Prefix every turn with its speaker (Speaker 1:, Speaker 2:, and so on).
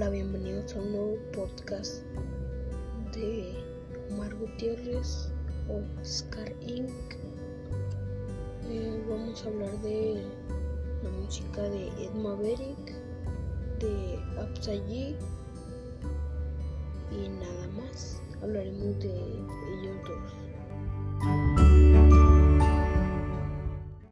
Speaker 1: Hola, bienvenidos a un nuevo podcast de Omar Gutiérrez Oscar Inc. Eh, vamos a hablar de la música de Ed Maverick, de Apsayi y nada más. Hablaremos de.